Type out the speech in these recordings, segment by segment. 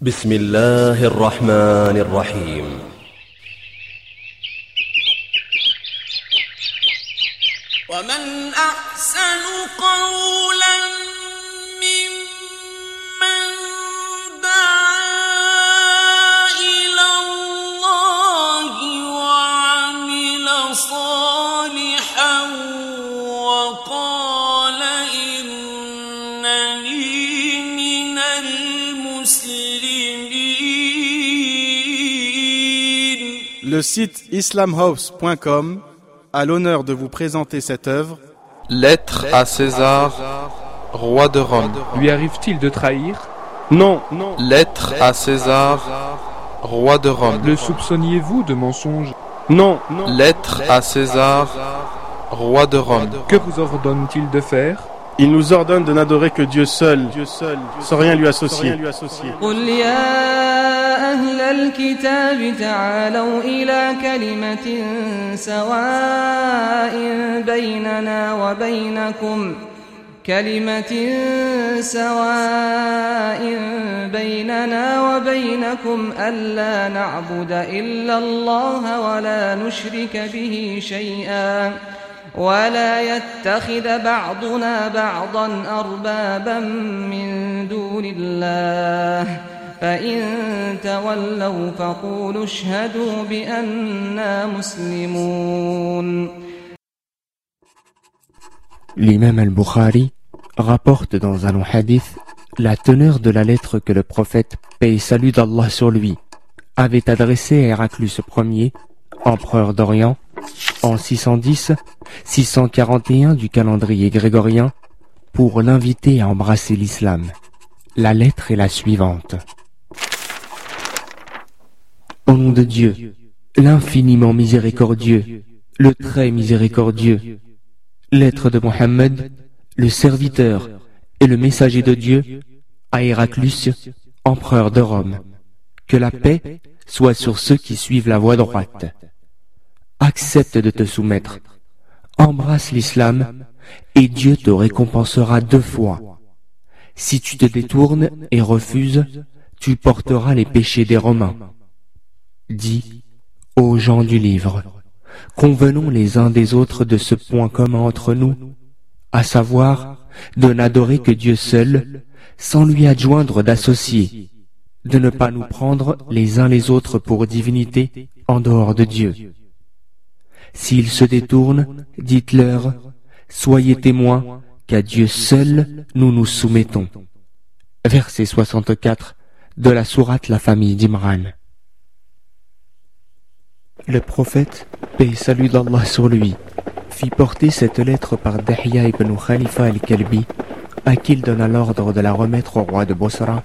بسم الله الرحمن الرحيم ومن أحسن قولا ممن دعا إلى الله وعمل Le site islamhouse.com a l'honneur de vous présenter cette œuvre Lettre à César, roi de Rome. Lui arrive-t-il de trahir? Non, non. Lettre à César, roi de Rome. Le soupçonniez-vous de mensonge? Non, non. Lettre à César, roi de Rome. Que vous ordonne-t-il de faire? Il nous ordonne de n'adorer que Dieu seul, Dieu seul, sans rien lui associer. الكتاب تعالوا إلى كلمة سواء بيننا وبينكم. كلمة سواء بيننا وبينكم ألا نعبد إلا الله ولا نشرك به شيئا. ولا يتخذ بعضنا بعضا أربابا من دون الله. فإن تولوا فقولوا اشهدوا بأننا مسلمون L'imam al-Bukhari rapporte dans un long hadith la teneur de la lettre que le prophète, paix et salut d'Allah sur lui, avait adressée à Héraclus Ier, empereur d'Orient, en 610-641 du calendrier grégorien, pour l'inviter à embrasser l'islam. La lettre est la suivante. Au nom de Dieu, l'infiniment miséricordieux, le très miséricordieux, lettre de Mohammed, le serviteur et le messager de Dieu, à Héraclus, empereur de Rome. Que la paix soit sur ceux qui suivent la voie droite. Accepte de te soumettre, embrasse l'islam, et Dieu te récompensera deux fois. Si tu te détournes et refuses, tu porteras les péchés des Romains. Dis aux gens du livre, convenons les uns des autres de ce point commun entre nous, à savoir de n'adorer que Dieu seul, sans lui adjoindre d'associés, de ne pas nous prendre les uns les autres pour divinité en dehors de Dieu. S'ils se détournent, dites-leur, soyez témoins qu'à Dieu seul nous nous soumettons. Verset 64 de la sourate La famille d'Imran. Le prophète, paix et salut d'Allah sur lui, fit porter cette lettre par Dahya ibn Khalifa al-Kalbi, à qui il donna l'ordre de la remettre au roi de Bosra,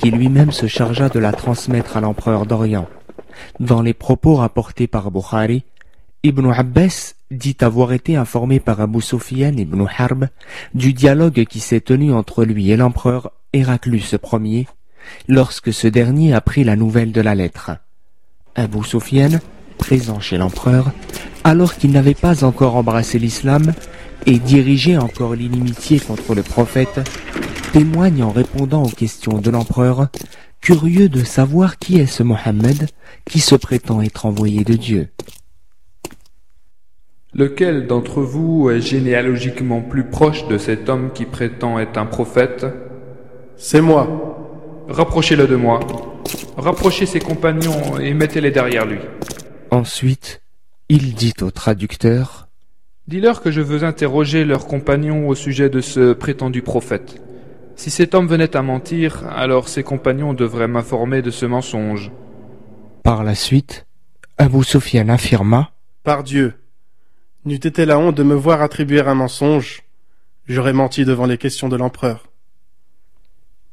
qui lui-même se chargea de la transmettre à l'empereur d'Orient. Dans les propos rapportés par Bukhari, Ibn Abbas dit avoir été informé par Abu Sufyan ibn Harb du dialogue qui s'est tenu entre lui et l'empereur Héraclus Ier lorsque ce dernier apprit la nouvelle de la lettre. Abu Sufyan, présent chez l'empereur, alors qu'il n'avait pas encore embrassé l'islam et dirigeait encore l'inimitié contre le prophète, témoigne en répondant aux questions de l'empereur, curieux de savoir qui est ce Mohammed qui se prétend être envoyé de Dieu. Lequel d'entre vous est généalogiquement plus proche de cet homme qui prétend être un prophète? C'est moi. Rapprochez-le de moi. Rapprochez ses compagnons et mettez-les derrière lui. Ensuite, il dit au traducteur, Dis-leur que je veux interroger leurs compagnons au sujet de ce prétendu prophète. Si cet homme venait à mentir, alors ses compagnons devraient m'informer de ce mensonge. Par la suite, Abu Sufyan affirma, Par Dieu, n'eût été la honte de me voir attribuer un mensonge, j'aurais menti devant les questions de l'empereur.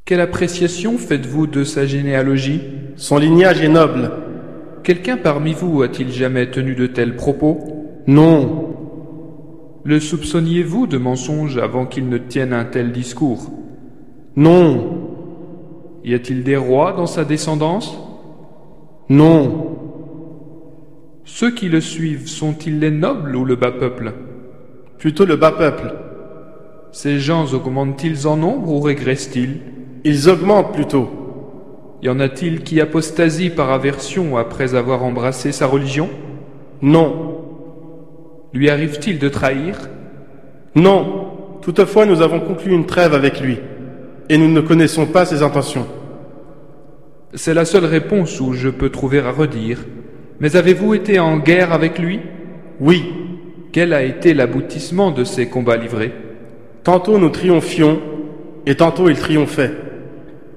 Quelle appréciation faites-vous de sa généalogie? Son lignage est noble. Quelqu'un parmi vous a-t-il jamais tenu de tels propos? Non, Le soupçonniez-vous de mensonge avant qu'il ne tienne un tel discours? Non, Y a-t-il des rois dans sa descendance? Non, Ceux qui le suivent sont-ils les nobles ou le bas peuple? Plutôt le bas peuple. Ces gens augmentent-ils en nombre ou régressent-ils? Ils augmentent plutôt. Y en a-t-il qui apostasient par aversion après avoir embrassé sa religion? Non, Lui arrive-t-il de trahir? Non. Toutefois, nous avons conclu une trêve avec lui, et nous ne connaissons pas ses intentions. C'est la seule réponse où je peux trouver à redire. Mais avez-vous été en guerre avec lui? Oui, Quel a été l'aboutissement de ces combats livrés? Tantôt nous triomphions, et tantôt il triomphait.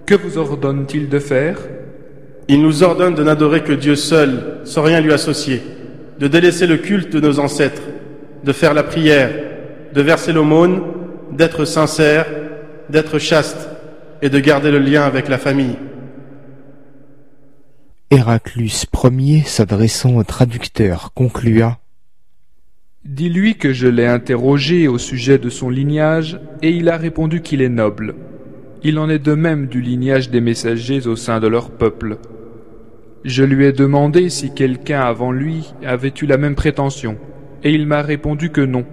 Que vous ordonne-t-il de faire? Il nous ordonne de n'adorer que Dieu seul, sans rien lui associer, de délaisser le culte de nos ancêtres, de faire la prière, de verser l'aumône, d'être sincère, d'être chaste, et de garder le lien avec la famille. Héraclus Ier, s'adressant au traducteur, conclua Dis-lui que je l'ai interrogé au sujet de son lignage, et il a répondu qu'il est noble. Il en est de même du lignage des messagers au sein de leur peuple. Je lui ai demandé si quelqu'un avant lui avait eu la même prétention, et il m'a répondu que non.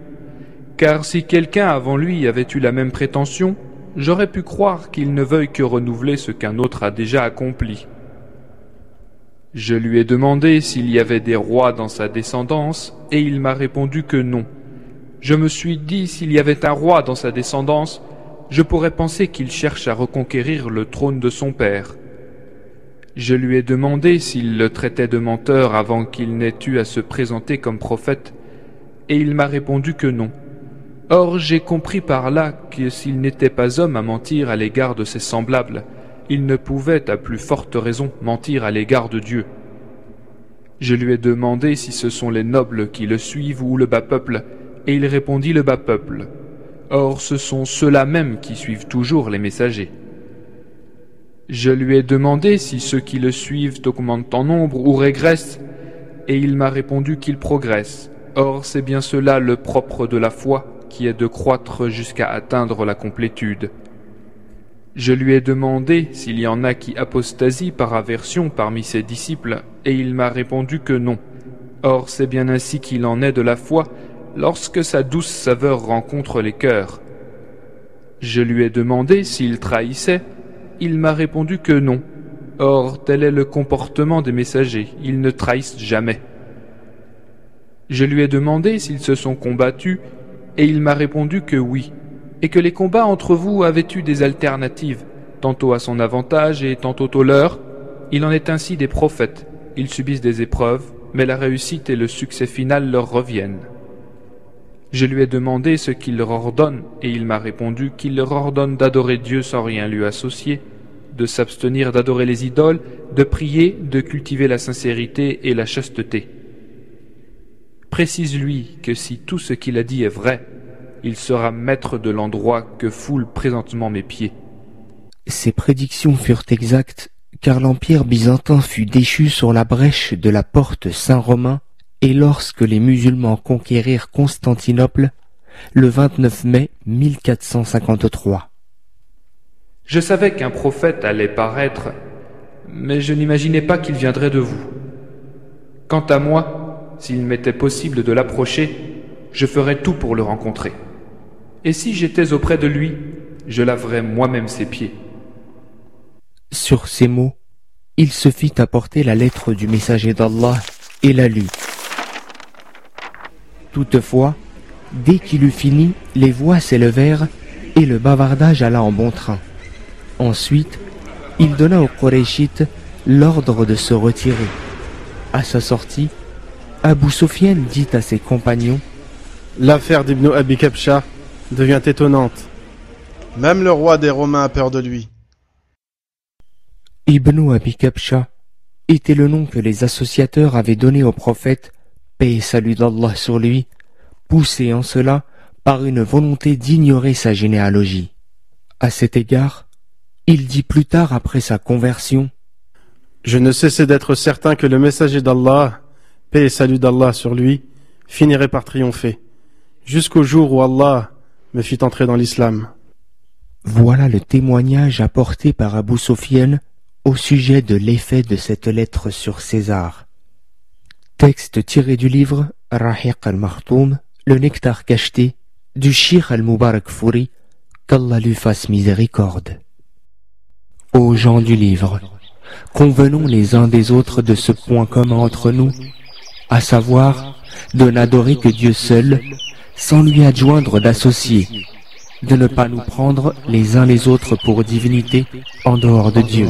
Car si quelqu'un avant lui avait eu la même prétention, j'aurais pu croire qu'il ne veuille que renouveler ce qu'un autre a déjà accompli. Je lui ai demandé s'il y avait des rois dans sa descendance, et il m'a répondu que non. Je me suis dit s'il y avait un roi dans sa descendance, je pourrais penser qu'il cherche à reconquérir le trône de son père. Je lui ai demandé s'il le traitait de menteur avant qu'il n'ait eu à se présenter comme prophète, et il m'a répondu que non. Or j'ai compris par là que s'il n'était pas homme à mentir à l'égard de ses semblables, il ne pouvait, à plus forte raison, mentir à l'égard de Dieu. Je lui ai demandé si ce sont les nobles qui le suivent ou le bas peuple, et il répondit le bas peuple. Or ce sont ceux-là même qui suivent toujours les messagers. Je lui ai demandé si ceux qui le suivent augmentent en nombre ou régressent, et il m'a répondu qu'ils progressent. Or c'est bien cela le propre de la foi, qui est de croître jusqu'à atteindre la complétude. Je lui ai demandé s'il y en a qui apostasient par aversion parmi ses disciples, et il m'a répondu que non. Or c'est bien ainsi qu'il en est de la foi, lorsque sa douce saveur rencontre les cœurs. Je lui ai demandé s'il trahissait, il m'a répondu que non. Or tel est le comportement des messagers, ils ne trahissent jamais. Je lui ai demandé s'ils se sont combattus, et il m'a répondu que oui, et que les combats entre vous avaient eu des alternatives, tantôt à son avantage et tantôt au leur. Il en est ainsi des prophètes, ils subissent des épreuves, mais la réussite et le succès final leur reviennent. Je lui ai demandé ce qu'il leur ordonne, et il m'a répondu qu'il leur ordonne d'adorer Dieu sans rien lui associer, de s'abstenir d'adorer les idoles, de prier, de cultiver la sincérité et la chasteté. Précise-lui que si tout ce qu'il a dit est vrai, il sera maître de l'endroit que foulent présentement mes pieds. Ces prédictions furent exactes, car l'Empire byzantin fut déchu sur la brèche de la porte Saint-Romain, et lorsque les musulmans conquérirent Constantinople, le 29 mai 1453. Je savais qu'un prophète allait paraître, mais je n'imaginais pas qu'il viendrait de vous. Quant à moi, s'il m'était possible de l'approcher, je ferais tout pour le rencontrer. Et si j'étais auprès de lui, je laverais moi-même ses pieds. Sur ces mots, il se fit apporter la lettre du messager d'Allah et la lut. Toutefois, dès qu'il eut fini, les voix s'élevèrent et le bavardage alla en bon train. Ensuite, il donna aux Qurayshites l'ordre de se retirer. À sa sortie, Abu Sufyan dit à ses compagnons L'affaire d'Ibn Abi Kabsha devient étonnante. Même le roi des Romains a peur de lui. Ibn Abi Kabsha était le nom que les associateurs avaient donné au prophète, paix et salut d'Allah sur lui, poussé en cela par une volonté d'ignorer sa généalogie. À cet égard, il dit plus tard après sa conversion, Je ne cessais d'être certain que le messager d'Allah, paix et salut d'Allah sur lui, finirait par triompher, jusqu'au jour où Allah me fit entrer dans l'islam. Voilà le témoignage apporté par Abu Sofyan au sujet de l'effet de cette lettre sur César. Texte tiré du livre Rahiq al-Martoum, le nectar cacheté, du Shir al-Mubarak Fouri, qu'Allah lui fasse miséricorde. Aux gens du livre, Convenons les uns des autres de ce point commun entre nous, à savoir de n'adorer que Dieu seul, sans lui adjoindre d'associés, de ne pas nous prendre les uns les autres pour divinités en dehors de Dieu.